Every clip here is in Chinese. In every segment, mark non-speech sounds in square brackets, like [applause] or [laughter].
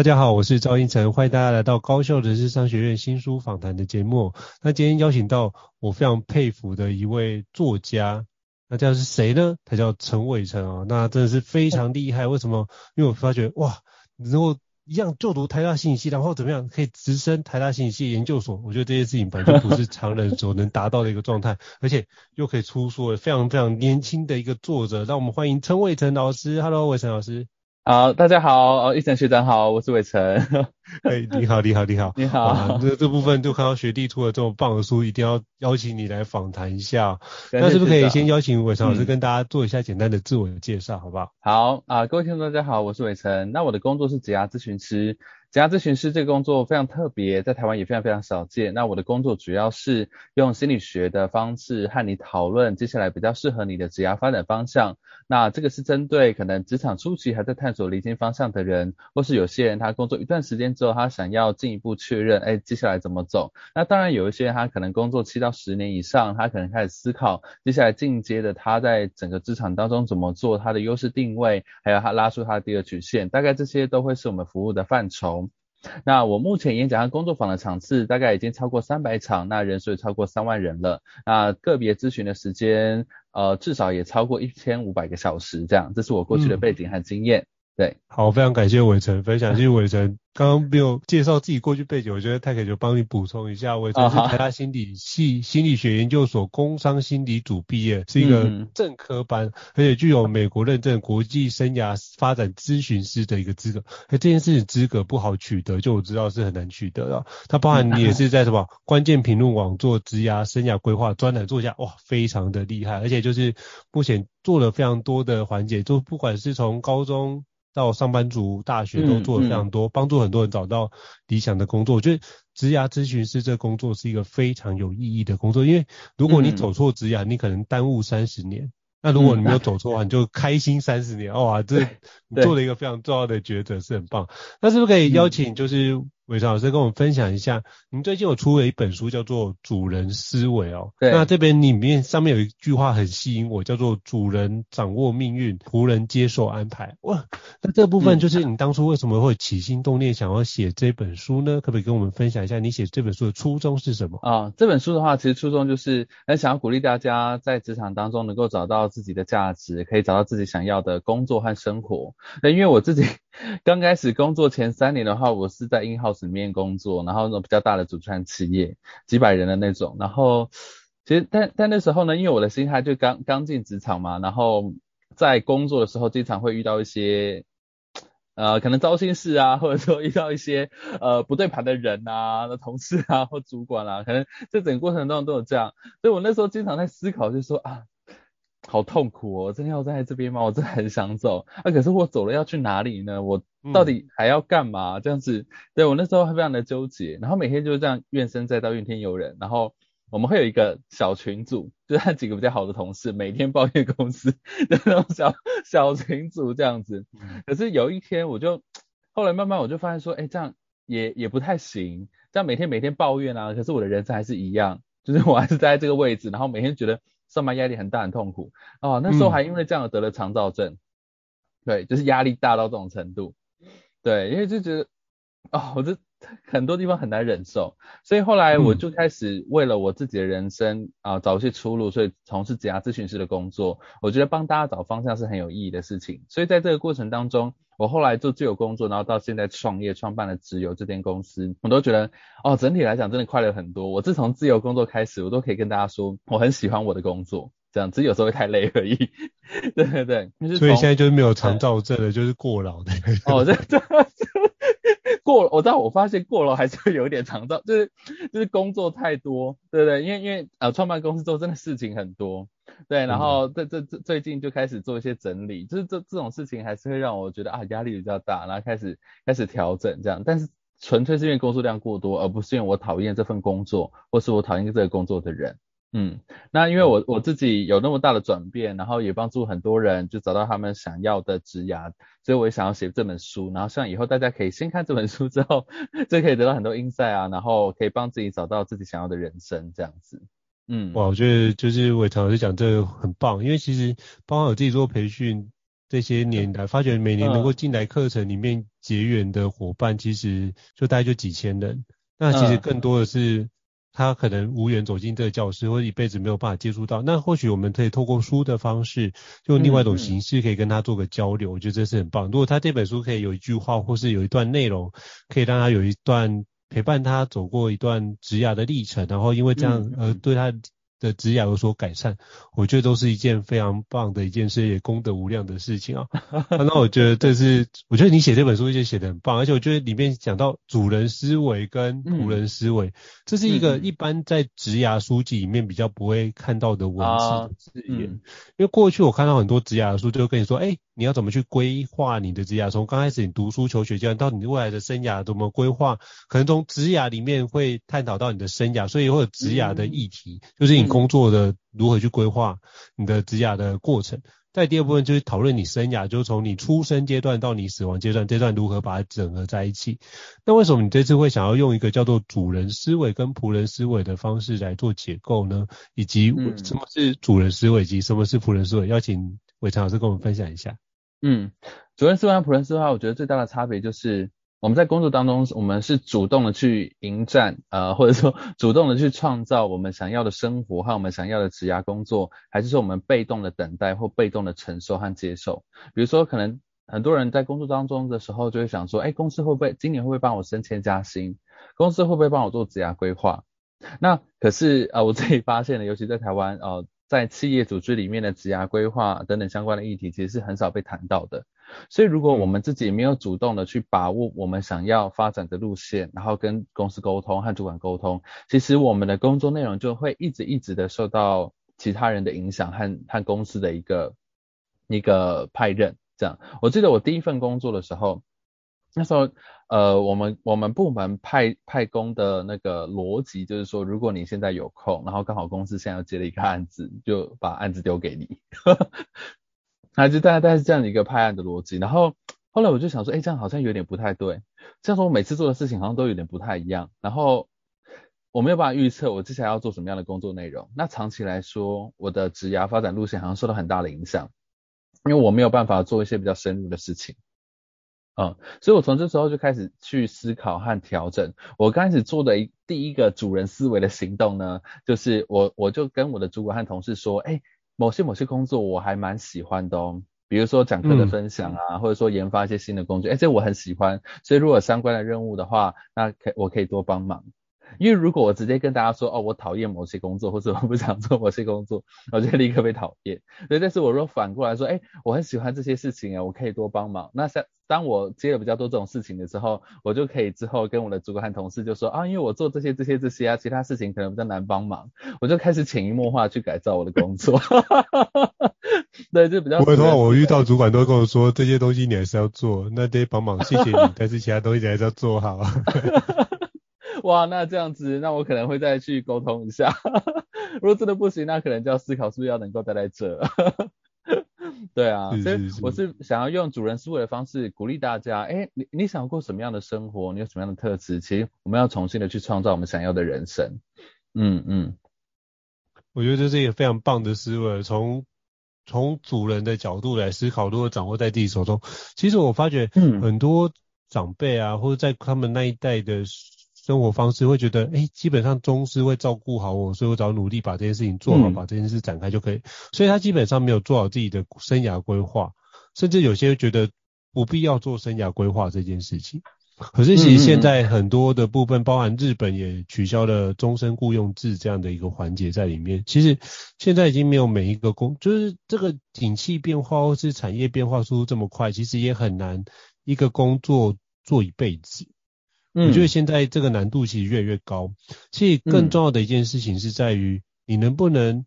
大家好，我是赵英成，欢迎大家来到高校人事商学院新书访谈的节目。那今天邀请到我非常佩服的一位作家，那这是谁呢？他叫陈伟成啊，那真的是非常厉害。为什么？因为我发觉哇，能够一样就读台大信息，然后怎么样可以直升台大信息研究所？我觉得这件事情本来就不是常人所能达到的一个状态，[laughs] 而且又可以出书，非常非常年轻的一个作者。让我们欢迎陈伟成老师。Hello，伟成老师。好，大家好，哦，胤丞学长好，我是伟成。[laughs] 哎，你好，你好，你好，你好。这这部分就看到学弟出了这么棒的书，一定要邀请你来访谈一下。那是不是可以先邀请伟成老师跟大家做一下简单的自我介绍，好不好？好啊，各位听众大家好，我是伟成。那我的工作是职涯咨询师。职涯咨询师这个工作非常特别，在台湾也非常非常少见。那我的工作主要是用心理学的方式和你讨论接下来比较适合你的职涯发展方向。那这个是针对可能职场初期还在探索离经方向的人，或是有些人他工作一段时间之后，他想要进一步确认，哎，接下来怎么走？那当然有一些人他可能工作七到十年以上，他可能开始思考接下来进阶的他在整个职场当中怎么做，他的优势定位，还有他拉出他的第二曲线，大概这些都会是我们服务的范畴。那我目前演讲和工作坊的场次大概已经超过三百场，那人数也超过三万人了。那个别咨询的时间，呃，至少也超过一千五百个小时，这样，这是我过去的背景和经验。嗯对，好，非常感谢伟成分享。其实伟成刚刚没有介绍自己过去背景，我觉得泰可以就帮你补充一下。我也是台大心理系心理学研究所工商心理组毕业，是一个正科班，嗯、而且具有美国认证国际生涯发展咨询师的一个资格。哎，这件事情资格不好取得，就我知道是很难取得的。它包含你也是在什么关键评论网做职涯生涯规划专栏作家，哇，非常的厉害。而且就是目前做了非常多的环节，就不管是从高中。到上班族、大学都做了非常多，帮、嗯嗯、助很多人找到理想的工作。我觉得职涯咨询师这工作是一个非常有意义的工作，因为如果你走错职涯，你可能耽误三十年；嗯、那如果你没有走错的话，你就开心三十年。哇，这你做了一个非常重要的抉择，是很棒。那是不是可以邀请就是？伟成老师跟我们分享一下，您最近有出了一本书，叫做《主人思维》哦。对。那这边里面上面有一句话很吸引我，叫做“主人掌握命运，仆人接受安排”。哇，那这个部分就是你当初为什么会起心动念想要写这本书呢？可不可以跟我们分享一下你写这本书的初衷是什么？啊，这本书的话，其实初衷就是很想要鼓励大家在职场当中能够找到自己的价值，可以找到自己想要的工作和生活。那因为我自己刚开始工作前三年的话，我是在 in house。里面工作，然后那种比较大的主创企业，几百人的那种，然后其实但但那时候呢，因为我的心态就刚刚进职场嘛，然后在工作的时候经常会遇到一些呃可能糟心事啊，或者说遇到一些呃不对盘的人啊，那同事啊或主管啊，可能这整个过程当中都有这样，所以我那时候经常在思考，就说啊。好痛苦哦！真的要在这边吗？我真的很想走啊！可是我走了要去哪里呢？我到底还要干嘛？嗯、这样子，对，我那时候还非常的纠结。然后每天就是这样怨声载道，怨天尤人。然后我们会有一个小群组，就是他几个比较好的同事，每天抱怨公司的那种小小群组这样子。可是有一天，我就后来慢慢我就发现说，哎，这样也也不太行。这样每天每天抱怨啊，可是我的人生还是一样，就是我还是在这个位置，然后每天觉得。上班压力很大，很痛苦哦。那时候还因为这样得了肠躁症，嗯、对，就是压力大到这种程度，对，因为就觉得哦，我这很多地方很难忍受，所以后来我就开始为了我自己的人生啊、嗯呃、找一些出路，所以从事职涯咨询师的工作。我觉得帮大家找方向是很有意义的事情。所以在这个过程当中，我后来做自由工作，然后到现在创业创办了直邮这间公司，我都觉得哦，整体来讲真的快乐很多。我自从自由工作开始，我都可以跟大家说，我很喜欢我的工作，这样只是有时候会太累而已。对对对，所以现在就是没有长照症的，就是过劳的。哦，这这。[laughs] 过，我知道，我发现过了还是会有一点长照，就是就是工作太多，对不对？因为因为呃创办公司之后真的事情很多，对，然后这这这最近就开始做一些整理，就是这这种事情还是会让我觉得啊压力比较大，然后开始开始调整这样，但是纯粹是因为工作量过多，而不是因为我讨厌这份工作，或是我讨厌这个工作的人。嗯，那因为我我自己有那么大的转变，然后也帮助很多人就找到他们想要的职涯，所以我也想要写这本书，然后像以后大家可以先看这本书之后，[laughs] 就可以得到很多 insight 啊，然后可以帮自己找到自己想要的人生这样子。嗯，哇，我觉得就是伟成老师讲这个很棒，因为其实包括我自己做培训这些年来，发觉每年能够进来课程里面结缘的伙伴，其实就大概就几千人，那其实更多的是。他可能无缘走进这个教室，或者一辈子没有办法接触到。那或许我们可以透过书的方式，用另外一种形式，可以跟他做个交流。嗯嗯。我觉得这是很棒。如果他这本书可以有一句话，或是有一段内容，可以让他有一段陪伴他走过一段职涯的历程，然后因为这样而对他的职涯有所改善，我觉得都是一件非常棒的一件事，也功德无量的事情啊。[laughs] 那我觉得这是，我觉得你写这本书就写得很棒，而且我觉得里面讲到主人思维跟仆人思维，嗯、这是一个一般在职涯书籍里面比较不会看到的文字的字眼。嗯、因为过去我看到很多职涯的书，就会跟你说，哎、欸，你要怎么去规划你的职涯？从刚开始你读书求学阶段到你未来的生涯怎么规划？可能从职涯里面会探讨到你的生涯，所以会有职涯的议题，嗯、就是你。工作的如何去规划你的职涯的过程，在第二部分就是讨论你生涯，就是从你出生阶段到你死亡阶段，这段如何把它整合在一起。那为什么你这次会想要用一个叫做主人思维跟仆人思维的方式来做解构呢？以及什么是主人思维以及什么是仆人思维？邀请伟强老师跟我们分享一下。嗯，主人思维和仆人思维，我觉得最大的差别就是。我们在工作当中，我们是主动的去迎战，呃，或者说主动的去创造我们想要的生活和我们想要的职涯工作，还是说我们被动的等待或被动的承受和接受？比如说，可能很多人在工作当中的时候就会想说，哎，公司会不会今年会不会帮我升迁加薪？公司会不会帮我做职涯规划？那可是，呃，我自己发现了，尤其在台湾，呃，在企业组织里面的职涯规划等等相关的议题，其实是很少被谈到的。所以，如果我们自己没有主动的去把握我们想要发展的路线，然后跟公司沟通和主管沟通，其实我们的工作内容就会一直一直的受到其他人的影响和和公司的一个一个派任。这样，我记得我第一份工作的时候，那时候呃，我们我们部门派派工的那个逻辑就是说，如果你现在有空，然后刚好公司现在要接了一个案子，就把案子丢给你。[laughs] 那就大概大概是这样的一个派案的逻辑，然后后来我就想说，哎，这样好像有点不太对。这样说我每次做的事情好像都有点不太一样，然后我没有办法预测我接下来要做什么样的工作内容。那长期来说，我的职涯发展路线好像受到很大的影响，因为我没有办法做一些比较深入的事情。嗯，所以我从这时候就开始去思考和调整。我刚开始做的一第一个主人思维的行动呢，就是我我就跟我的主管和同事说，哎。某些某些工作我还蛮喜欢的哦，比如说讲课的分享啊，嗯、或者说研发一些新的工具，哎，这我很喜欢，所以如果相关的任务的话，那可我可以多帮忙。因为如果我直接跟大家说，哦，我讨厌某些工作，或者我不想做某些工作，我就立刻被讨厌。所以，但是我若反过来说，哎，我很喜欢这些事情啊，我可以多帮忙。那像当我接了比较多这种事情的时候，我就可以之后跟我的主管和同事就说，啊，因为我做这些这些这些啊，其他事情可能比较难帮忙，我就开始潜移默化去改造我的工作。[laughs] 对，就比较。不会，通话我遇到主管都会跟我说，这些东西你还是要做，那得帮忙，谢谢你，但是其他东西你还是要做好。[laughs] 哇，那这样子，那我可能会再去沟通一下。[laughs] 如果真的不行，那可能就要思考是不是要能够待在这。[laughs] 对啊，所以我是想要用主人思维的方式鼓励大家。哎，你你想过什么样的生活？你有什么样的特质？其实我们要重新的去创造我们想要的人生。嗯嗯，我觉得这是一个非常棒的思维，从从主人的角度来思考，如果掌握在自己手中。其实我发觉，很多。长辈啊，或者在他们那一代的生活方式，会觉得，哎、欸，基本上公司会照顾好我，所以我只要努力把这件事情做好，嗯、把这件事展开就可以。所以他基本上没有做好自己的生涯规划，甚至有些觉得不必要做生涯规划这件事情。可是其实现在很多的部分，包含日本也取消了终身雇佣制这样的一个环节在里面。其实现在已经没有每一个工，就是这个景气变化或是产业变化速度这么快，其实也很难一个工作做一辈子。我觉得现在这个难度其实越来越高。其实更重要的一件事情是在于你能不能。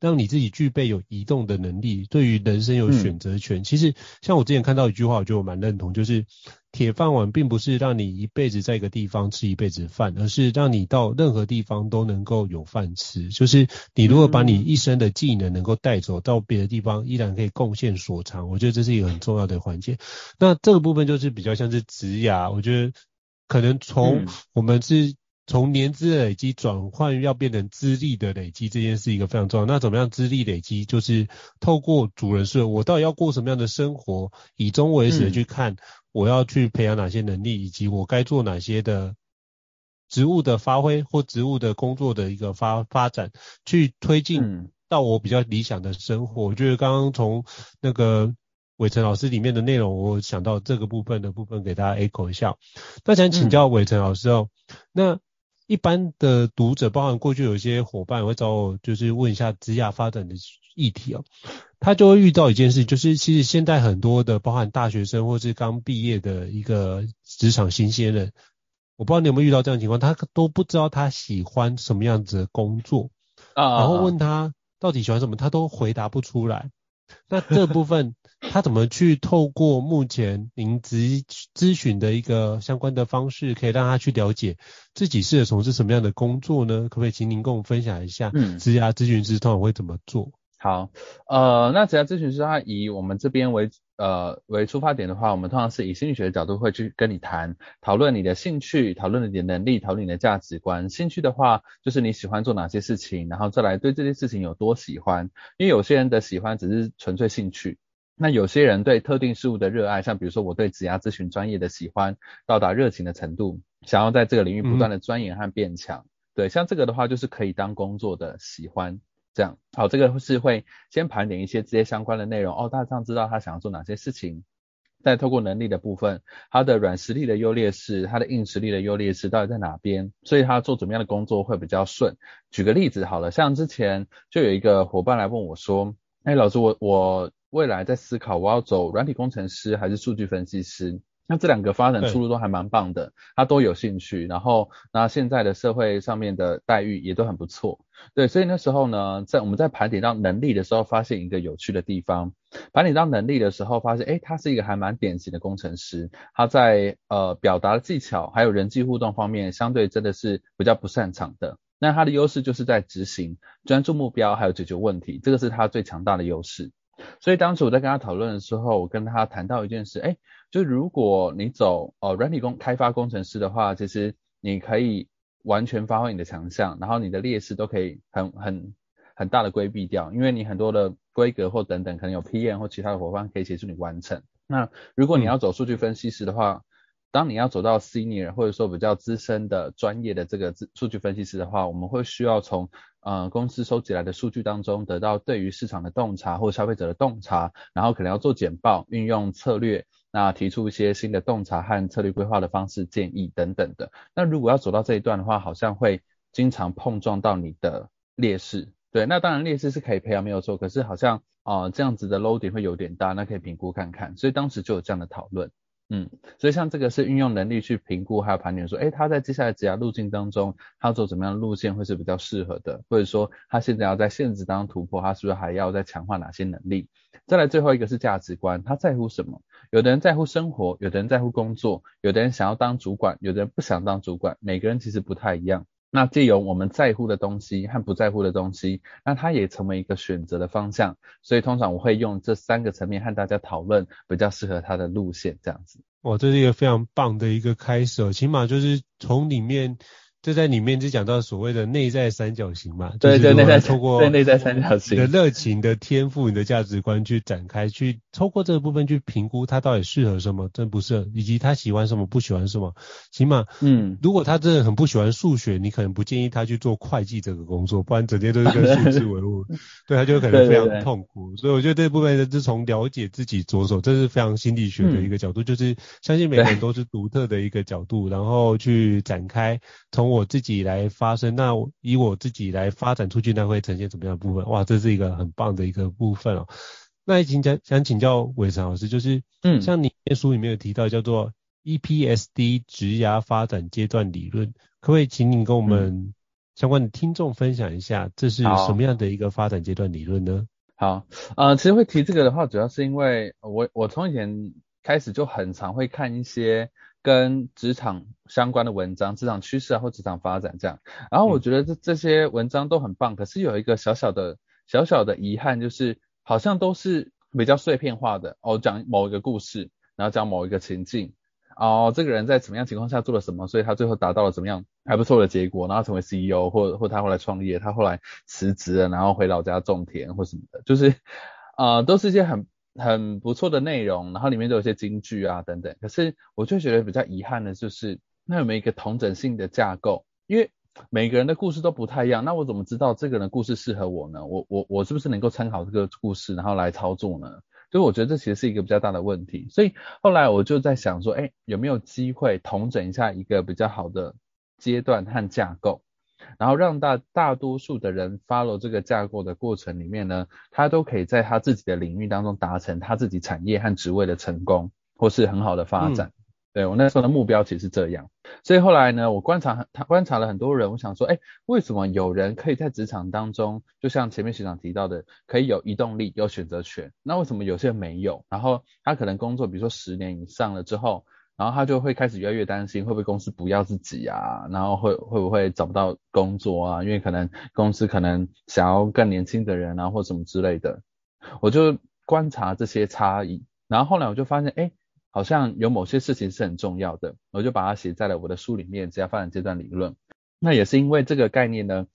让你自己具备有移动的能力，对于人生有选择权。嗯、其实，像我之前看到一句话，我觉得我蛮认同，就是铁饭碗并不是让你一辈子在一个地方吃一辈子饭，而是让你到任何地方都能够有饭吃。就是你如果把你一生的技能能够带走到别的地方，依然可以贡献所长，我觉得这是一个很重要的环节。那这个部分就是比较像是职涯，我觉得可能从我们是。从年资的累积转换要变成资历的累积，这件事一个非常重要。那怎么样资历累积？就是透过主人说，我到底要过什么样的生活，以终为始的去看，我要去培养哪些能力，以及我该做哪些的职务的发挥或职务的工作的一个发发展，去推进到我比较理想的生活。我觉得刚刚从那个伟成老师里面的内容，我想到这个部分的部分给大家 echo 一下。那想请教伟成老师哦，那。一般的读者，包含过去有一些伙伴会找我，就是问一下职业发展的议题哦。他就会遇到一件事，就是其实现在很多的，包含大学生或是刚毕业的一个职场新鲜人，我不知道你有没有遇到这样的情况，他都不知道他喜欢什么样子的工作啊，然后问他到底喜欢什么，他都回答不出来。[laughs] 那这部分。他怎么去透过目前您咨咨询的一个相关的方式，可以让他去了解自己适合从事什么样的工作呢？可不可以请您跟我们分享一下？嗯，职涯咨询师通常会怎么做？好，呃，那职涯咨询师他以我们这边为呃为出发点的话，我们通常是以心理学的角度会去跟你谈，讨论你的兴趣，讨论你的能力，讨论你的价值观。兴趣的话，就是你喜欢做哪些事情，然后再来对这些事情有多喜欢。因为有些人的喜欢只是纯粹兴趣。那有些人对特定事物的热爱，像比如说我对职涯咨询专业的喜欢，到达热情的程度，想要在这个领域不断的钻研和变强。嗯、对，像这个的话，就是可以当工作的喜欢这样。好，这个是会先盘点一些这些相关的内容哦，大致知道他想要做哪些事情，再透过能力的部分，他的软实力的优劣势，他的硬实力的优劣势到底在哪边，所以他做怎么样的工作会比较顺。举个例子好了，像之前就有一个伙伴来问我说，哎，老师我我。未来在思考我要走软体工程师还是数据分析师，那这两个发展出路都还蛮棒的，他都有兴趣，然后那现在的社会上面的待遇也都很不错，对，所以那时候呢，在我们在盘点到能力的时候，发现一个有趣的地方，盘点到能力的时候，发现诶，他是一个还蛮典型的工程师，他在呃表达的技巧还有人际互动方面，相对真的是比较不擅长的，那他的优势就是在执行、专注目标还有解决问题，这个是他最强大的优势。所以当时我在跟他讨论的时候，我跟他谈到一件事，哎，就如果你走呃软体工开发工程师的话，其实你可以完全发挥你的强项，然后你的劣势都可以很很很大的规避掉，因为你很多的规格或等等，可能有 PM 或其他的伙伴可以协助你完成。那如果你要走数据分析师的话，当你要走到 senior 或者说比较资深的专业的这个数据分析师的话，我们会需要从呃公司收集来的数据当中得到对于市场的洞察或消费者的洞察，然后可能要做简报，运用策略，那提出一些新的洞察和策略规划的方式建议等等的。那如果要走到这一段的话，好像会经常碰撞到你的劣势。对，那当然劣势是可以培养没有错，可是好像啊、这样子的 loading 会有点大，那可以评估看看。所以当时就有这样的讨论。嗯，所以像这个是运用能力去评估，还有盘点说，哎，他在接下来职涯路径当中，他要走怎么样的路线会是比较适合的，或者说他现在要在现实当中突破，他是不是还要再强化哪些能力？再来最后一个是价值观，他在乎什么？有的人在乎生活，有的人在乎工作，有的人想要当主管，有的人不想当主管，每个人其实不太一样。那借由我们在乎的东西和不在乎的东西，那它也成为一个选择的方向。所以通常我会用这三个层面和大家讨论比较适合他的路线，这样子。哇，这是一个非常棒的一个开始，起码就是从里面这在里面就讲到所谓的内在三角形嘛，对对，内在透过对内在三角形。你的热情的天赋、你的价值观去展开，去透过这个部分去评估他到底适合什么，真不适合，以及他喜欢什么，不喜欢什么。起码，嗯，如果他真的很不喜欢数学，你可能不建议他去做会计这个工作，不然整天都是跟数字为伍，[laughs] 对他就可能非常痛苦。对对对，所以我觉得这部分是从了解自己着手，这是非常心理学的一个角度，嗯、就是相信每个人都是独特的一个角度，然后去展开从我自己来发生，那以我自己来发展出去，那会呈现什么样的部分？哇，这是一个很棒的一个部分哦。那请讲想请教伟成老师，就是，嗯，像你书里面有提到叫做 EPSD 职涯发展阶段理论，可不可以请你跟我们相关的听众分享一下，这是什么样的一个发展阶段理论呢？好，呃，其实会提这个的话，主要是因为我我从以前开始就很常会看一些。跟职场相关的文章，职场趋势啊，或职场发展这样，然后我觉得这这些文章都很棒，可是有一个小小的小小的遗憾，就是好像都是比较碎片化的。哦，讲某一个故事，然后讲某一个情境，哦，这个人在什么样情况下做了什么，所以他最后达到了怎么样还不错的结果，然后成为 CEO 或或他后来创业，他后来辞职了，然后回老家种田或什么的，就是啊、呃，都是一些很。很不错的内容，然后里面都有一些金句啊等等。可是我就觉得比较遗憾的就是，那有没有一个同整性的架构？因为每个人的故事都不太一样，那我怎么知道这个人故事适合我呢？我我我是不是能够参考这个故事，然后来操作呢？所以我觉得这其实是一个比较大的问题。所以后来我就在想说，哎，有没有机会同整一下一个比较好的阶段和架构？然后让大大多数的人 follow 这个架构的过程里面呢，他都可以在他自己的领域当中达成他自己产业和职位的成功，或是很好的发展。嗯、对，我那时候的目标其实是这样。所以后来呢，我观察他观察了很多人，我想说，哎，为什么有人可以在职场当中，就像前面学长提到的，可以有移动力、有选择权？那为什么有些人没有？然后他可能工作，比如说十年以上了之后。然后他就会开始越来越担心，会不会公司不要自己啊？然后会会不会找不到工作啊？因为可能公司可能想要更年轻的人啊，或什么之类的。我就观察这些差异，然后后来我就发现，哎，好像有某些事情是很重要的，我就把它写在了我的书里面，职涯发展阶段理论。那也是因为这个概念呢，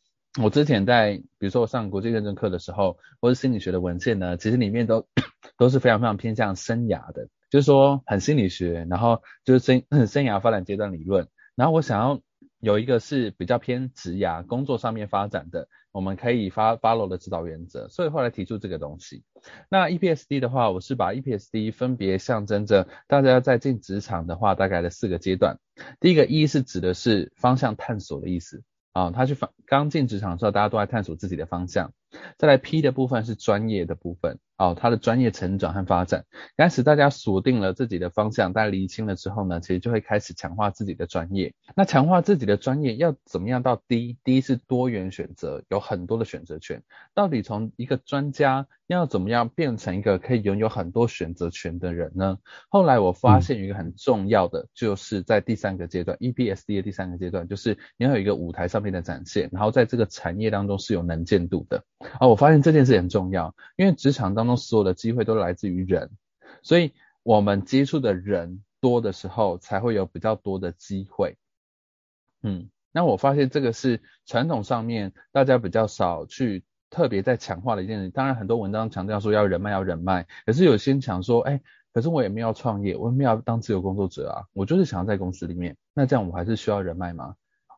我之前在比如说我上国际认证课的时候，或是心理学的文献呢，其实里面都 [coughs] 都是非常非常偏向生涯的。就是说很心理学，然后就是生 [clears throat] 生涯发展阶段理论，然后我想要有一个是比较偏职涯工作上面发展的，我们可以 follow 的指导原则，所以后来提出这个东西。那 EPSD 的话，我是把 EPSD 分别象征着大家在进职场的话，大概的四个阶段。第一个 E 是指的是方向探索的意思啊，他去方刚进职场的时候，大家都在探索自己的方向。再来 P 的部分是专业的部分。哦，他的专业成长和发展，开始大家锁定了自己的方向，大家厘清了之后呢，其实就会开始强化自己的专业。那强化自己的专业要怎么样到 D？D 是多元选择，有很多的选择权。到底从一个专家要怎么样变成一个可以拥有很多选择权的人呢？后来我发现一个很重要的，就是在第三个阶段、嗯、，EPSD 的第三个阶段，就是你要有一个舞台上面的展现，然后在这个产业当中是有能见度的。啊，我发现这件事很重要，因为职场当中。所有的机会都来自于人，所以我们接触的人多的时候，才会有比较多的机会。嗯，那我发现这个是传统上面大家比较少去特别在强化的一件事。当然，很多文章强调说要人脉，要人脉，可是有些人讲说，哎，可是我也没有创业，我也没有当自由工作者啊，我就是想要在公司里面。那这样我还是需要人脉吗？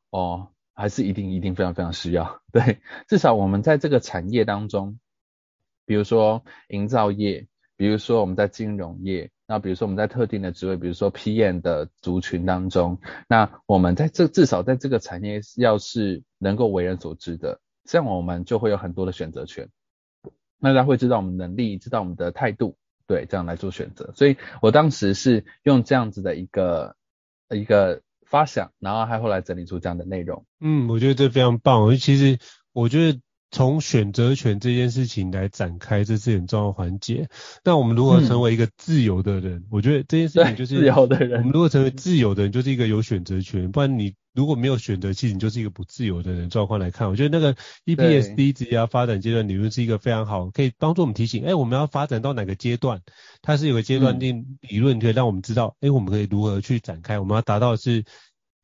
哦，还是一定一定非常非常需要。[laughs] 对，至少我们在这个产业当中。比如说营造业，比如说我们在金融业，那比如说我们在特定的职位，比如说 PM 的族群当中，那我们在这至少在这个产业要是能够为人所知的，这样我们就会有很多的选择权。那大家会知道我们能力，知道我们的态度，对，这样来做选择。所以我当时是用这样子的一个一个发想，然后还后来整理出这样的内容。嗯，我觉得这非常棒。其实我觉得。从选择权这件事情来展开，这是很重要的环节。那我们如何成为一个自由的人？嗯、我觉得这件事情就是自由的人。我们如果成为自由的人，就是一个有选择权。不然你如果没有选择，其实你就是一个不自由的人。状况来看，我觉得那个 EPSD 职涯发展阶段理论是一个非常好，可以帮助我们提醒，哎，我们要发展到哪个阶段？它是有个阶段定理论，可以让我们知道，哎，我们可以如何去展开？我们要达到的是。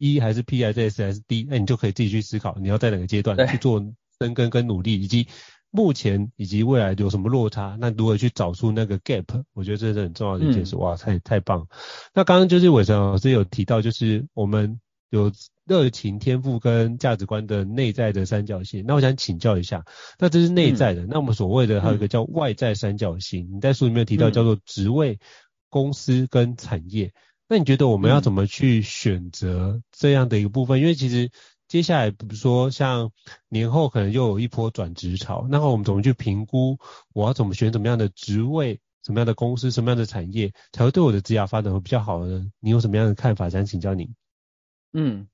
E 还是 P 还是 S 还是 D，那你就可以自己去思考，你要在哪个阶段去做深耕跟努力，以及目前以及未来有什么落差，那如何去找出那个 gap，我觉得这是很重要的一件事。嗯、哇，太太棒！那刚刚就是伟成老师有提到，就是我们有热情、天赋跟价值观的内在的三角形。那我想请教一下，那这是内在的，嗯、那我们所谓的还有一个叫外在三角形，嗯、你在书里面提到叫做职位、公司跟产业。那你觉得我们要怎么去选择这样的一个部分？嗯、因为其实接下来比如说像年后可能又有一波转职潮，那我们怎么去评估我要怎么选怎么样的职位、什么样的公司、什么样的产业才会对我的职业发展会比较好呢？你有什么样的看法？想请教你。嗯。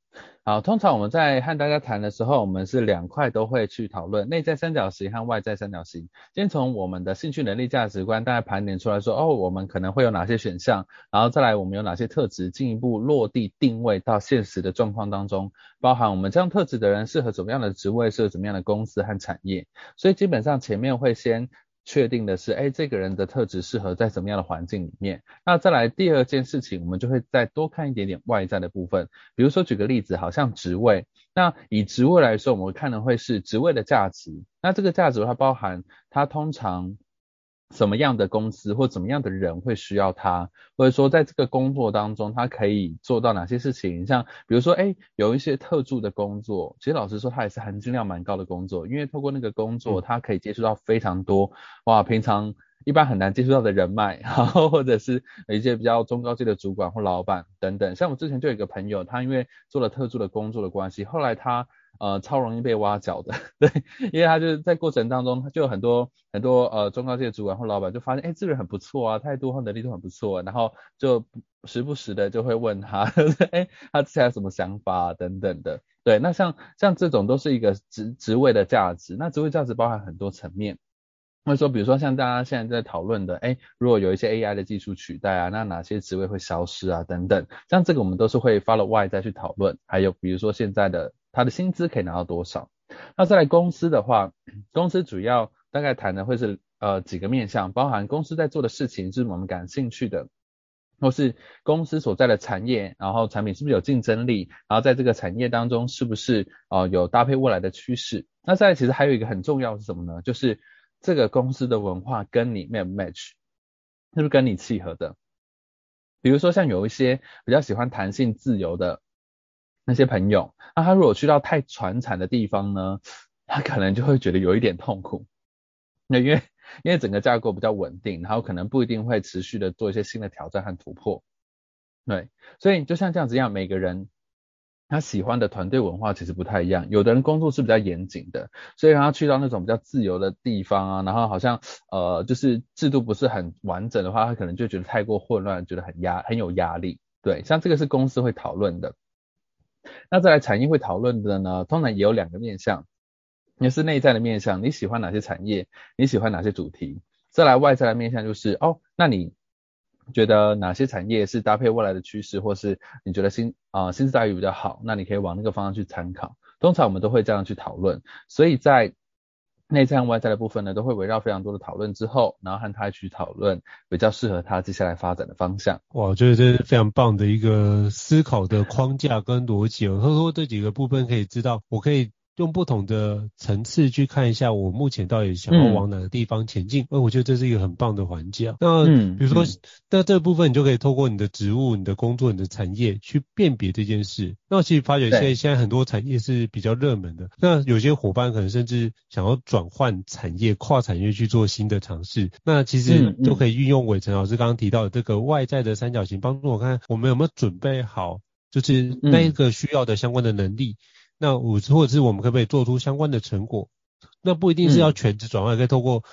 好，通常我们在和大家谈的时候，我们是两块都会去讨论，内在三角形和外在三角形。先从我们的兴趣、能力、价值观，大概盘点出来说，哦，我们可能会有哪些选项，然后再来我们有哪些特质，进一步落地定位到现实的状况当中，包含我们这样特质的人适合怎么样的职位，适合怎么样的公司和产业。所以基本上前面会先。确定的是，哎，这个人的特质适合在什么样的环境里面？那再来第二件事情，我们就会再多看一点点外在的部分。比如说举个例子，好像职位，那以职位来说，我们看的会是职位的价值。那这个价值它包含，它通常。什么样的公司或怎么样的人会需要他，或者说在这个工作当中，他可以做到哪些事情？像比如说，哎，有一些特助的工作，其实老实说，它也是含金量蛮高的工作，因为透过那个工作，他可以接触到非常多，哇，平常一般很难接触到的人脉，[laughs] 然后或者是一些比较中高阶的主管或老板等等。像我之前就有一个朋友，他因为做了特助的工作的关系，后来他。呃，超容易被挖角的，[laughs] 对，因为他就是在过程当中，他就有很多很多呃中高阶主管或老板就发现，哎，这个人很不错啊，态度和能力都很不错，然后就时不时的就会问他，[laughs] 哎，他之前有什么想法啊等等的，对，那像像这种都是一个职职位的价值，那职位价值包含很多层面。或者说，比如说像大家现在在讨论的，哎，如果有一些 AI 的技术取代啊，那哪些职位会消失啊？等等，像这个我们都是会 follow 外再去讨论。还有比如说现在的他的薪资可以拿到多少？那再来公司的话，公司主要大概谈的会是呃几个面向，包含公司在做的事情是我们感兴趣的，或是公司所在的产业，然后产品是不是有竞争力，然后在这个产业当中是不是呃有搭配未来的趋势？那再来其实还有一个很重要是什么呢？就是。这个公司的文化跟你 match，是不是跟你契合的？比如说像有一些比较喜欢弹性自由的那些朋友，那他如果去到太传产的地方呢，他可能就会觉得有一点痛苦。那因为因为整个架构比较稳定，然后可能不一定会持续的做一些新的挑战和突破。对，所以就像这样子一样，每个人。他喜欢的团队文化其实不太一样，有的人工作是比较严谨的，所以让他去到那种比较自由的地方啊，然后好像呃就是制度不是很完整的话，他可能就觉得太过混乱，觉得很压很有压力。对，像这个是公司会讨论的。那再来产业会讨论的呢，通常也有两个面向，也是内在的面向，你喜欢哪些产业，你喜欢哪些主题？再来外在的面向就是哦，那你。觉得哪些产业是搭配未来的趋势，或是你觉得薪啊薪资待遇比较好，那你可以往那个方向去参考。通常我们都会这样去讨论，所以在内在外在的部分呢，都会围绕非常多的讨论之后，然后和他去讨论比较适合他接下来发展的方向。哇，我觉得这是非常棒的一个思考的框架跟逻辑哦。他说这几个部分可以知道，我可以。用不同的层次去看一下，我目前到底想要往哪个地方前进。哎、嗯、我觉得这是一个很棒的环节。那比如说，嗯嗯、那这部分你就可以透过你的职务、你的工作、你的产业去辨别这件事。那我其实发觉现在现在很多产业是比较热门的。那有些伙伴可能甚至想要转换产业、跨产业去做新的尝试。那其实都可以运用伟成老师刚刚提到的这个外在的三角形，帮助我看我们有没有准备好，就是那一个需要的相关的能力。嗯那我或者是我们可不可以做出相关的成果？那不一定是要全职转换，嗯、可以透过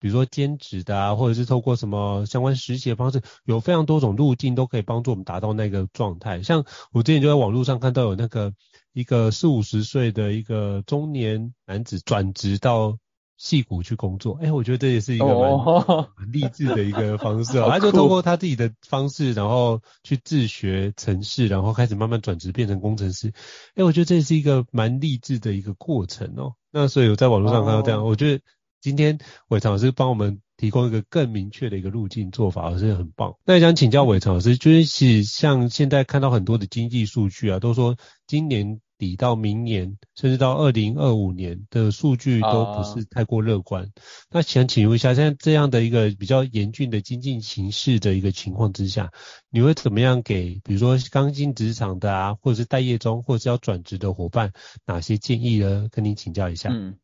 比如说兼职的啊，或者是透过什么相关实习的方式，有非常多种路径都可以帮助我们达到那个状态。像我之前就在网络上看到有那个一个四五十岁的一个中年男子转职到。矽谷去工作，哎、欸，我觉得这也是一个蛮 [laughs] 蛮励志的一个方式哦。他就通过他自己的方式，然后去自学程式，然后开始慢慢转职变成工程师。哎、欸，我觉得这是一个蛮励志的一个过程哦。那所以我在网络上看到这样，我觉得今天伟成老师帮我们提供一个更明确的一个路径做法，而是很棒。那也想请教伟成老师，就是像现在看到很多的经济数据啊，都说今年底到明年，甚至到二零二五年的数据都不是太过乐观。Uh, 那想请问一下，现在这样的一个比较严峻的经济形势的一个情况之下，你会怎么样给，比如说刚进职场的啊，或者是待业中，或者是要转职的伙伴，哪些建议呢？跟您请教一下。嗯，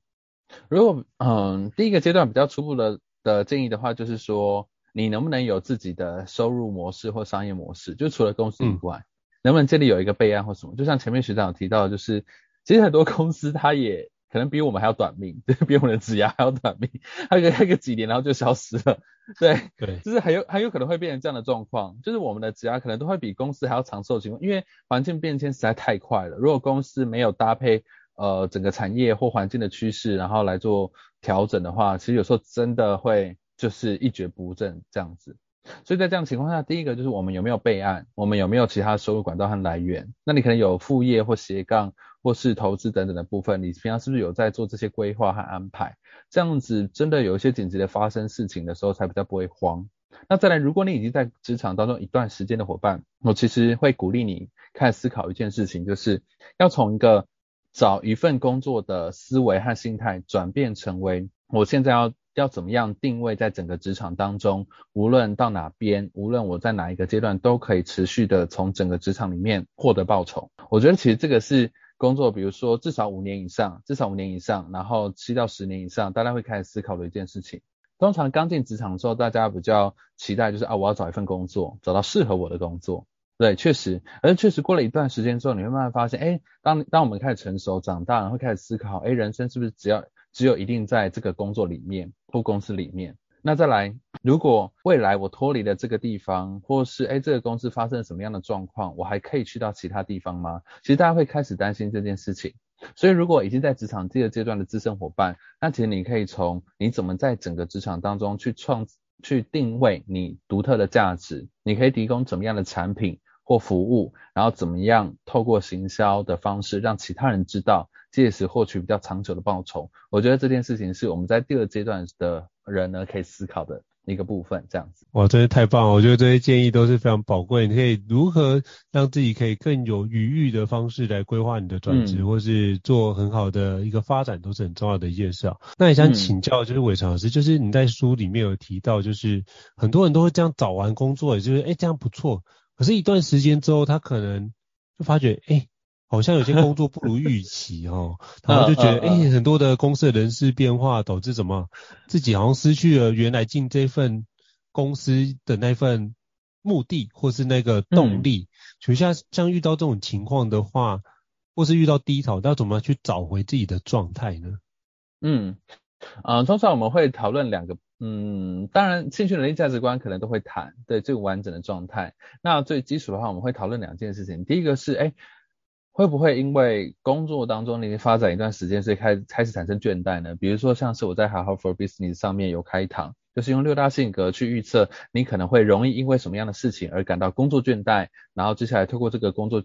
如果嗯第一个阶段比较初步的的建议的话，就是说你能不能有自己的收入模式或商业模式，就除了公司以外。嗯能不能这里有一个备案或什么？就像前面学长有提到，就是其实很多公司它也可能比我们还要短命，对，[laughs] 比我们的职涯还要短命，它可以开个几年然后就消失了，对，对，就是很有很有可能会变成这样的状况，就是我们的职涯可能都会比公司还要长寿的情况，因为环境变迁实在太快了。如果公司没有搭配呃整个产业或环境的趋势，然后来做调整的话，其实有时候真的会就是一蹶不振这样子。所以在这样的情况下，第一个就是我们有没有备案，我们有没有其他收入管道和来源？那你可能有副业或斜杠，或是投资等等的部分，你平常是不是有在做这些规划和安排？这样子真的有一些紧急的发生事情的时候，才比较不会慌。那再来，如果你已经在职场当中一段时间的伙伴，我其实会鼓励你开始思考一件事情，就是要从一个找一份工作的思维和心态，转变成为我现在要。要怎么样定位在整个职场当中，无论到哪边，无论我在哪一个阶段，都可以持续的从整个职场里面获得报酬。我觉得其实这个是工作，比如说至少五年以上，至少五年以上，然后七到十年以上，大家会开始思考的一件事情。通常刚进职场的时候，大家比较期待就是啊，我要找一份工作，找到适合我的工作。对，确实，而确实过了一段时间之后，你会慢慢发现，哎，当当我们开始成熟长大，然后开始思考，哎，人生是不是只要只有一定在这个工作里面或公司里面。那再来，如果未来我脱离了这个地方，或是诶这个公司发生了什么样的状况，我还可以去到其他地方吗？其实大家会开始担心这件事情。所以如果已经在职场第二阶段的资深伙伴，那其实你可以从你怎么在整个职场当中去创、去定位你独特的价值，你可以提供怎么样的产品或服务，然后怎么样透过行销的方式让其他人知道。借此获取比较长久的报酬，我觉得这件事情是我们在第二阶段的人呢可以思考的一个部分，这样子。哇，真是太棒了！我觉得这些建议都是非常宝贵。你可以如何让自己可以更有余裕的方式来规划你的转职，嗯、或是做很好的一个发展，都是很重要的一件事啊。那也想请教，就是伟成老师，就是你在书里面有提到，就是很多人都会这样找完工作，也就是哎这样不错，可是一段时间之后，他可能就发觉哎。诶好像有些工作不如预期哦，[laughs] 然后就觉得哎、欸，很多的公司的人事变化导致什么，自己好像失去了原来进这份公司的那份目的或是那个动力。所以像像遇到这种情况的话，或是遇到低潮，要怎么去找回自己的状态呢？嗯，啊、呃，通常我们会讨论两个，嗯，当然兴趣、能力、价值观可能都会谈，对这个完整的状态。那最基础的话，我们会讨论两件事情，第一个是哎。会不会因为工作当中你发展一段时间，所以开开始产生倦怠呢？比如说像是我在 h a r for Business 上面有开堂，就是用六大性格去预测你可能会容易因为什么样的事情而感到工作倦怠，然后接下来透过这个工作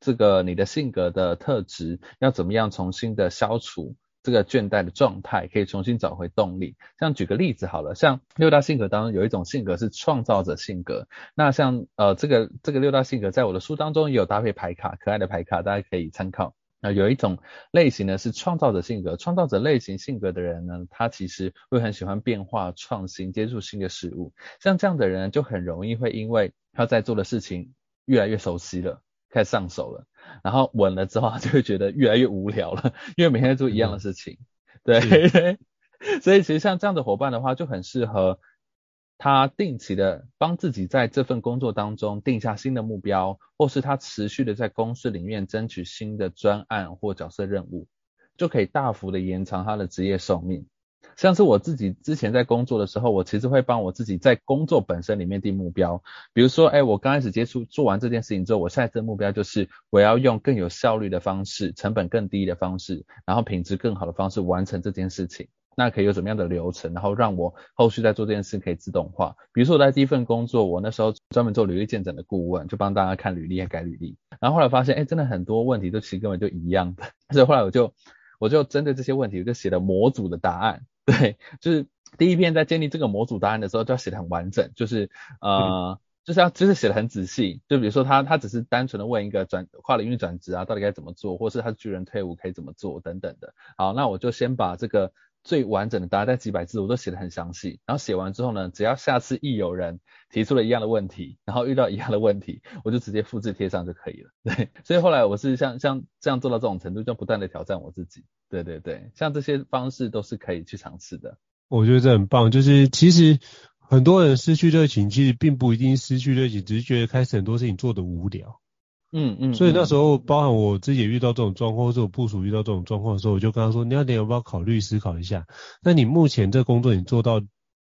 这个你的性格的特质，要怎么样重新的消除。这个倦怠的状态可以重新找回动力。像举个例子好了，像六大性格当中有一种性格是创造者性格。那像呃这个这个六大性格在我的书当中也有搭配牌卡，可爱的牌卡大家可以参考。那有一种类型呢是创造者性格，创造者类型性格的人呢，他其实会很喜欢变化、创新、接触新的事物。像这样的人就很容易会因为他在做的事情越来越熟悉了。开始上手了，然后稳了之后，他就会觉得越来越无聊了，因为每天在做一样的事情。嗯、对，[laughs] 所以其实像这样的伙伴的话，就很适合他定期的帮自己在这份工作当中定下新的目标，或是他持续的在公司里面争取新的专案或角色任务，就可以大幅的延长他的职业寿命。像是我自己之前在工作的时候，我其实会帮我自己在工作本身里面定目标，比如说，哎，我刚开始接触做完这件事情之后，我下一次的目标就是我要用更有效率的方式，成本更低的方式，然后品质更好的方式完成这件事情。那可以有什么样的流程，然后让我后续在做这件事可以自动化。比如说我在第一份工作，我那时候专门做履历健诊的顾问，就帮大家看履历改履历。然后后来发现，哎，真的很多问题都其实根本就一样的，[laughs] 所以后来我就我就针对这些问题，我就写了模组的答案。对，就是第一篇在建立这个模组答案的时候，就要写的很完整，就是呃，就是要就是写的很仔细。就比如说他他只是单纯的问一个转跨领域转职啊，到底该怎么做，或是他巨人退伍可以怎么做等等的。好，那我就先把这个最完整的答案，在几百字我都写得很详细。然后写完之后呢，只要下次一有人提出了一样的问题，然后遇到一样的问题，我就直接复制贴上就可以了。[laughs] 对，所以后来我是像像这样做到这种程度，就不断的挑战我自己。对对对，像这些方式都是可以去尝试的。我觉得这很棒，就是其实很多人失去热情，其实并不一定失去热情，只是觉得开始很多事情做得无聊。嗯嗯。所以那时候，包含我自己也遇到这种状况，或者我部署遇到这种状况的时候，我就跟他说：“你要点要不要考虑思考一下？那你目前这工作你做到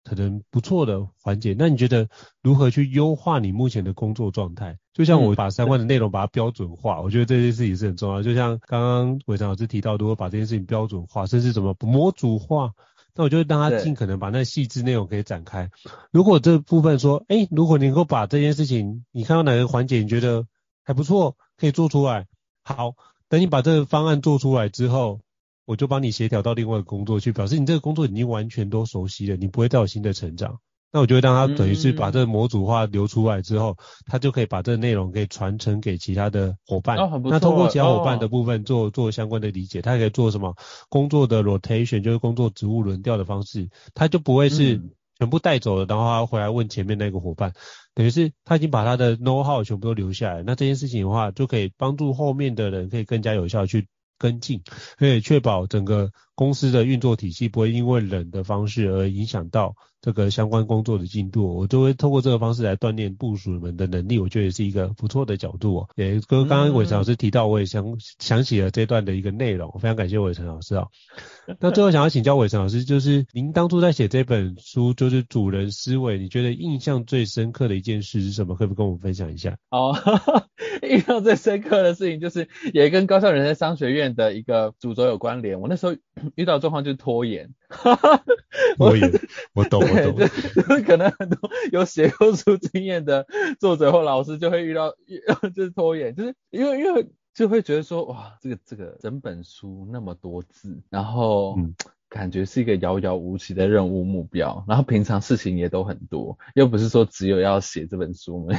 可能不错的环节，那你觉得如何去优化你目前的工作状态？就像我把相关的内容把它标准化，我觉得这件事情是很重要。就像刚刚伟成老师提到，如果把这件事情标准化，甚至怎么模组化。”那我就会让他尽可能把那细致内容可以展开。如果这部分说，哎、欸，如果你能够把这件事情，你看到哪个环节你觉得还不错，可以做出来。好，等你把这个方案做出来之后，我就帮你协调到另外一个工作去，表示你这个工作已经完全都熟悉了，你不会再有新的成长。那我就会让他等于是把这个模组化流出来之后，嗯、他就可以把这个内容可以传承给其他的伙伴。哦、那通过其他伙伴的部分做、哦、做相关的理解，他也可以做什么工作的 rotation，就是工作职务轮调的方式，他就不会是全部带走了，然后他回来问前面那个伙伴，等于是他已经把他的 know how 全部都留下来。那这件事情的话，就可以帮助后面的人可以更加有效去跟进，可以确保整个公司的运作体系不会因为冷的方式而影响到这个相关工作的进度。我就会透过这个方式来锻炼部署们的能力，我觉得也是一个不错的角度哦。也跟刚刚伟成老师提到，我也想想起了这段的一个内容，非常感谢伟成老师啊。那最后想要请教伟成老师，就是您当初在写这本书，就是主人思维，你觉得印象最深刻的一件事是什么？可不可以跟我们分享一下？哦，[laughs] 印象最深刻的事情就是也跟高校人生商学院的一个主轴有关联。我那时候遇到的状况就是拖延，拖延，我懂，我懂。就是可能很多有写过书经验的作者或老师就会遇到，就是拖延，就是因为因为就会觉得说，哇，这个这个整本书那么多字，然后感觉是一个遥遥无期的任务目标，然后平常事情也都很多，又不是说只有要写这本书嘛。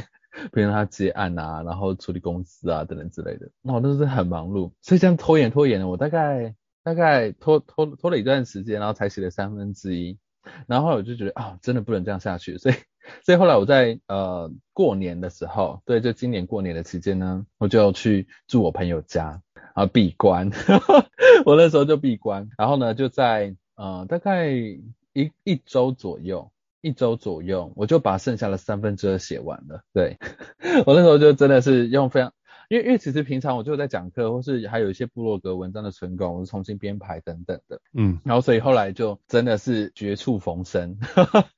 比如他接案啊，然后处理公司啊等等之类的，那我都是很忙碌，所以这样拖延拖延的，我大概大概拖拖拖了一段时间，然后才写了三分之一，然后我就觉得啊，真的不能这样下去，所以所以后来我在呃过年的时候，对，就今年过年的期间呢，我就去住我朋友家，然后闭关，[laughs] 我那时候就闭关，然后呢就在呃大概一一周左右。一周左右，我就把剩下的三分之二写完了。对，[laughs] 我那时候就真的是用非常，因为因为其实平常我就在讲课，或是还有一些部落格文章的存稿，我是重新编排等等的。嗯，然后所以后来就真的是绝处逢生，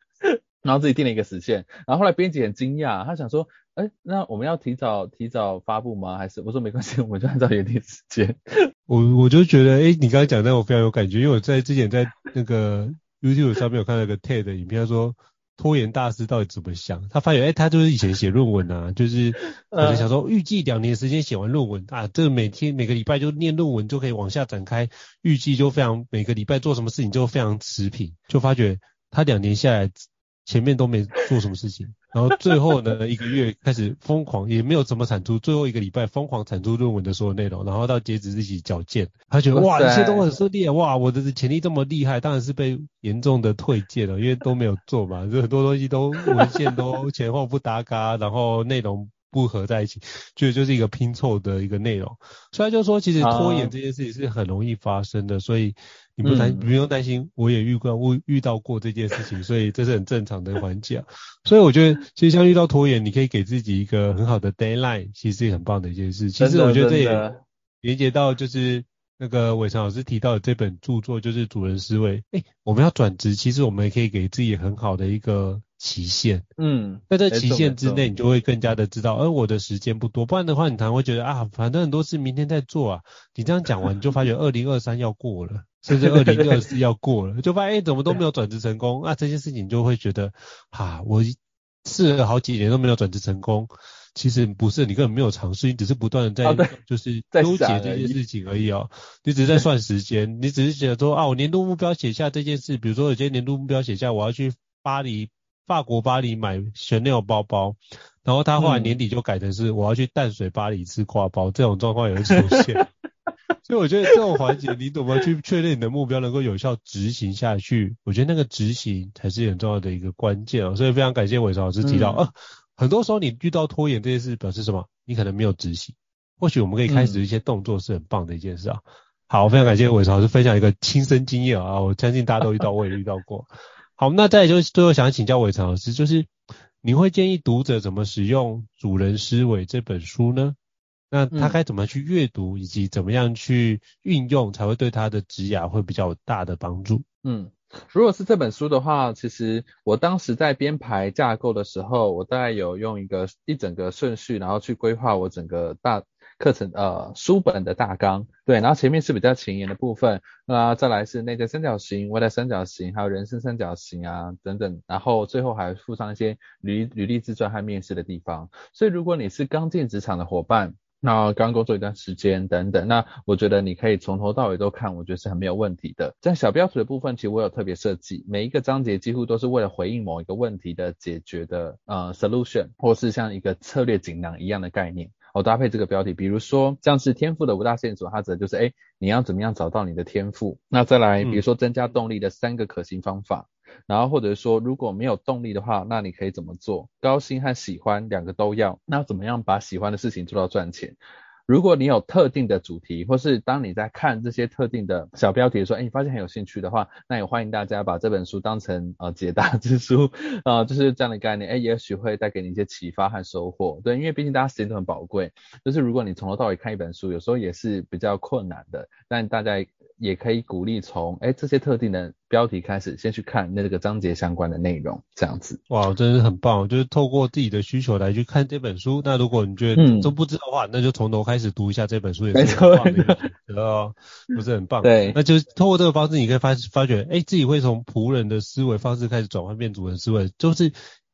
[laughs] 然后自己定了一个时限。然后后来编辑很惊讶，他想说，哎，那我们要提早提早发布吗？还是我说没关系，我们就按照原定时间。[laughs] 我我就觉得，哎，你刚才讲的我非常有感觉，因为我在之前在那个。YouTube 上面有看到一个 TED 影片，他说拖延大师到底怎么想？他发现，哎、欸，他就是以前写论文啊，就是 [laughs] 可能想说预计两年时间写完论文啊，这个每天每个礼拜就念论文就可以往下展开，预计就非常每个礼拜做什么事情就非常持平，就发觉他两年下来前面都没做什么事情。然后最后呢，一个月开始疯狂，也没有怎么产出。最后一个礼拜疯狂产出论文的所有内容，然后到截止日期矫健，他觉得哇，一切都很顺利，哇，我的潜力这么厉害，当然是被严重的退件了，因为都没有做嘛，就很多东西都文献都 [laughs] 前后不搭嘎，然后内容不合在一起，[laughs] 就就是一个拼凑的一个内容。所以他就说，其实拖延这件事情是很容易发生的，所以。你不担，不用担心，我也遇过，我遇到过这件事情，[laughs] 所以这是很正常的环节。所以我觉得，其实像遇到拖延，你可以给自己一个很好的 deadline，其实是很棒的一件事。其实我觉得这也连接到就是那个伟成老师提到的这本著作，就是主人思维。哎，我们要转职，其实我们也可以给自己很好的一个期限。嗯，在这期限之内，你就会更加的知道，而我的时间不多，不然的话，你常常会觉得啊，反正很多事明天再做啊。你这样讲完，你就发觉二零二三要过了。甚至二零二四要过了，就发现哎、欸，怎么都没有转职成功？那这件事情就会觉得，哈，我试了好几年都没有转职成功，其实不是，你根本没有尝试，你只是不断的在就是纠结这件事情而已哦。你只是在算时间，你只是觉得说啊，我年度目标写下这件事，比如说有些年度目标写下我要去巴黎，法国巴黎买 Chanel 包包，然后他后来年底就改成是我要去淡水巴黎吃挂包，这种状况也会出现。[laughs] 所以我觉得这种环节，你怎么去确认你的目标能够有效执行下去？我觉得那个执行才是很重要的一个关键哦。所以非常感谢伟成老师提到，呃、嗯啊，很多时候你遇到拖延这件事，表示什么？你可能没有执行。或许我们可以开始一些动作，是很棒的一件事啊。嗯、好，非常感谢伟成老师分享一个亲身经验啊，我相信大家都遇到，我也遇到过。好，那再就是最后想请教伟成老师，就是你会建议读者怎么使用《主人思维》这本书呢？那他该怎么去阅读，以及怎么样去运用，才会对他的职涯会比较有大的帮助？嗯，如果是这本书的话，其实我当时在编排架构的时候，我大概有用一个一整个顺序，然后去规划我整个大课程呃书本的大纲。对，然后前面是比较前沿的部分，那再来是内在三角形、外在三角形，还有人生三角形啊等等，然后最后还附上一些履履历自传和面试的地方。所以如果你是刚进职场的伙伴，那刚工作一段时间等等，那我觉得你可以从头到尾都看，我觉得是很没有问题的。在小标题的部分，其实我有特别设计，每一个章节几乎都是为了回应某一个问题的解决的呃 solution，或是像一个策略锦囊一样的概念，我搭配这个标题，比如说像是天赋的五大线索，它指的就是诶你要怎么样找到你的天赋？那再来比如说增加动力的三个可行方法。嗯然后或者说如果没有动力的话，那你可以怎么做？高薪和喜欢两个都要，那怎么样把喜欢的事情做到赚钱？如果你有特定的主题，或是当你在看这些特定的小标题的时候，哎，你发现很有兴趣的话，那也欢迎大家把这本书当成呃解答之书啊、[laughs] 就是这样的概念，哎，也许会带给你一些启发和收获。对，因为毕竟大家时间都很宝贵，就是如果你从头到尾看一本书，有时候也是比较困难的，但大家。也可以鼓励从哎这些特定的标题开始，先去看那个章节相关的内容，这样子。哇，真的是很棒，就是透过自己的需求来去看这本书。那如果你觉得都不知道的话，嗯、那就从头开始读一下这本书，也是很棒的一个哦，不是很棒？对，那就是透过这个方式，你可以发发觉，哎，自己会从仆人的思维方式开始转换变主人思维，就是。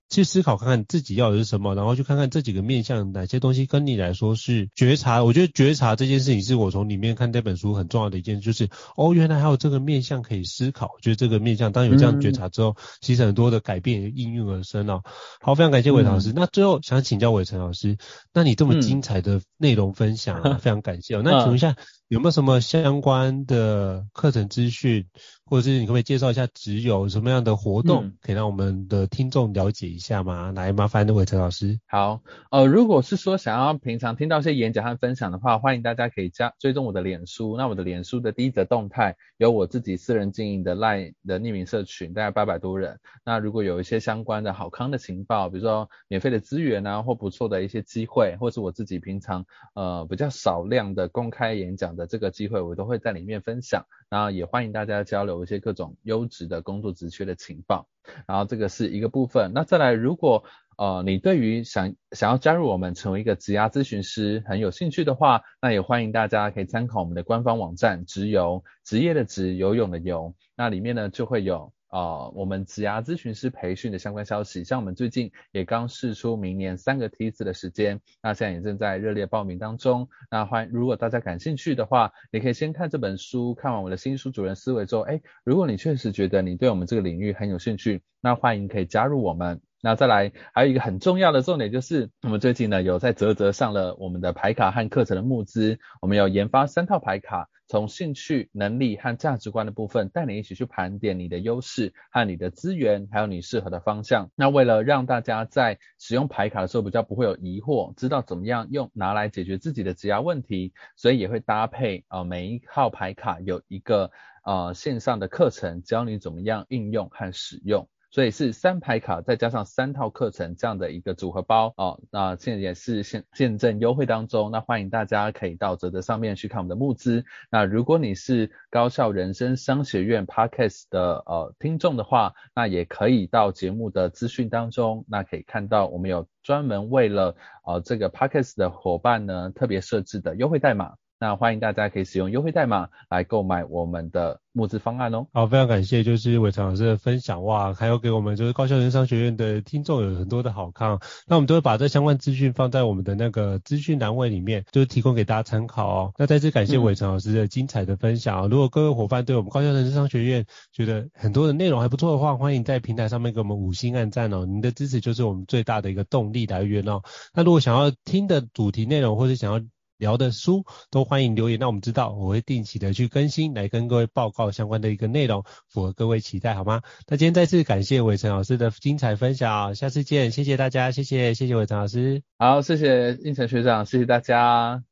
去思考看看自己要的是什么，然后去看看这几个面向哪些东西跟你来说是觉察。我觉得觉察这件事情是我从里面看这本书很重要的一件，就是哦，原来还有这个面向可以思考。我觉得这个面向当有这样觉察之后，嗯、其实很多的改变也应运而生哦。好，非常感谢伟老师。嗯、那最后想请教伟成老师，那你这么精彩的内容分享、啊，嗯、[laughs] 非常感谢哦。那请问一下。有没有什么相关的课程资讯，或者是你可不可以介绍一下，只有什么样的活动可以让我们的听众了解一下吗？来，麻烦伟成老师。好，呃，如果是说想要平常听到一些演讲和分享的话，欢迎大家可以加追踪我的脸书。那我的脸书的第一则动态有我自己私人经营的 LINE 的匿名社群，大概八百多人。那如果有一些相关的好康的情报，比如说免费的资源啊，或不错的一些机会，或是我自己平常呃比较少量的公开演讲。的这个机会，我都会在里面分享，然后也欢迎大家交流有一些各种优质的工作职缺的情报，然后这个是一个部分。那再来，如果呃你对于想想要加入我们成为一个职涯咨询师很有兴趣的话，那也欢迎大家可以参考我们的官方网站，职游职业的职游泳的游，那里面呢就会有。啊、我们职涯咨询师培训的相关消息，像我们最近也刚释出明年三个梯次的时间，那现在也正在热烈报名当中。那欢，如果大家感兴趣的话，你可以先看这本书，看完我的新书《主人思维》之后，哎，如果你确实觉得你对我们这个领域很有兴趣，那欢迎可以加入我们。那再来，还有一个很重要的重点就是，我们最近呢有在泽泽上了我们的牌卡和课程的募资，我们有研发三套牌卡，从兴趣、能力和价值观的部分，带你一起去盘点你的优势和你的资源，还有你适合的方向。那为了让大家在使用牌卡的时候比较不会有疑惑，知道怎么样用拿来解决自己的职涯问题，所以也会搭配呃每一号牌卡有一个呃线上的课程，教你怎么样应用和使用。所以是三排卡再加上三套课程这样的一个组合包哦，那现在也是现现正优惠当中，那欢迎大家可以到啧啧上面去看我们的募资。那如果你是高效人生商学院 Podcast 的呃听众的话，那也可以到节目的资讯当中，那可以看到我们有专门为了呃这个 Podcast 的伙伴呢特别设置的优惠代码。那欢迎大家可以使用优惠代码来购买我们的募资方案哦。好，非常感谢就是伟成老师的分享哇，还有给我们就是高校人生商学院的听众有很多的好康。那我们都会把这相关资讯放在我们的那个资讯栏位里面，就是提供给大家参考哦。那再次感谢伟成老师的精彩的分享！如果各位伙伴对我们高校人生商学院觉得很多的内容还不错的话，欢迎在平台上面给我们五星按赞哦。您的支持就是我们最大的一个动力来源哦。那如果想要听的主题内容或者想要聊的书都欢迎留言，让我们知道，我会定期的去更新，来跟各位报告相关的一个内容，符合各位期待，好吗？那今天再次感谢伟成老师的精彩分享，下次见，谢谢大家，谢谢，谢谢伟成老师，好，谢谢应成学长，谢谢大家。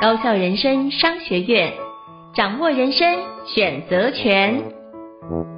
高校人生商学院，掌握人生选择权。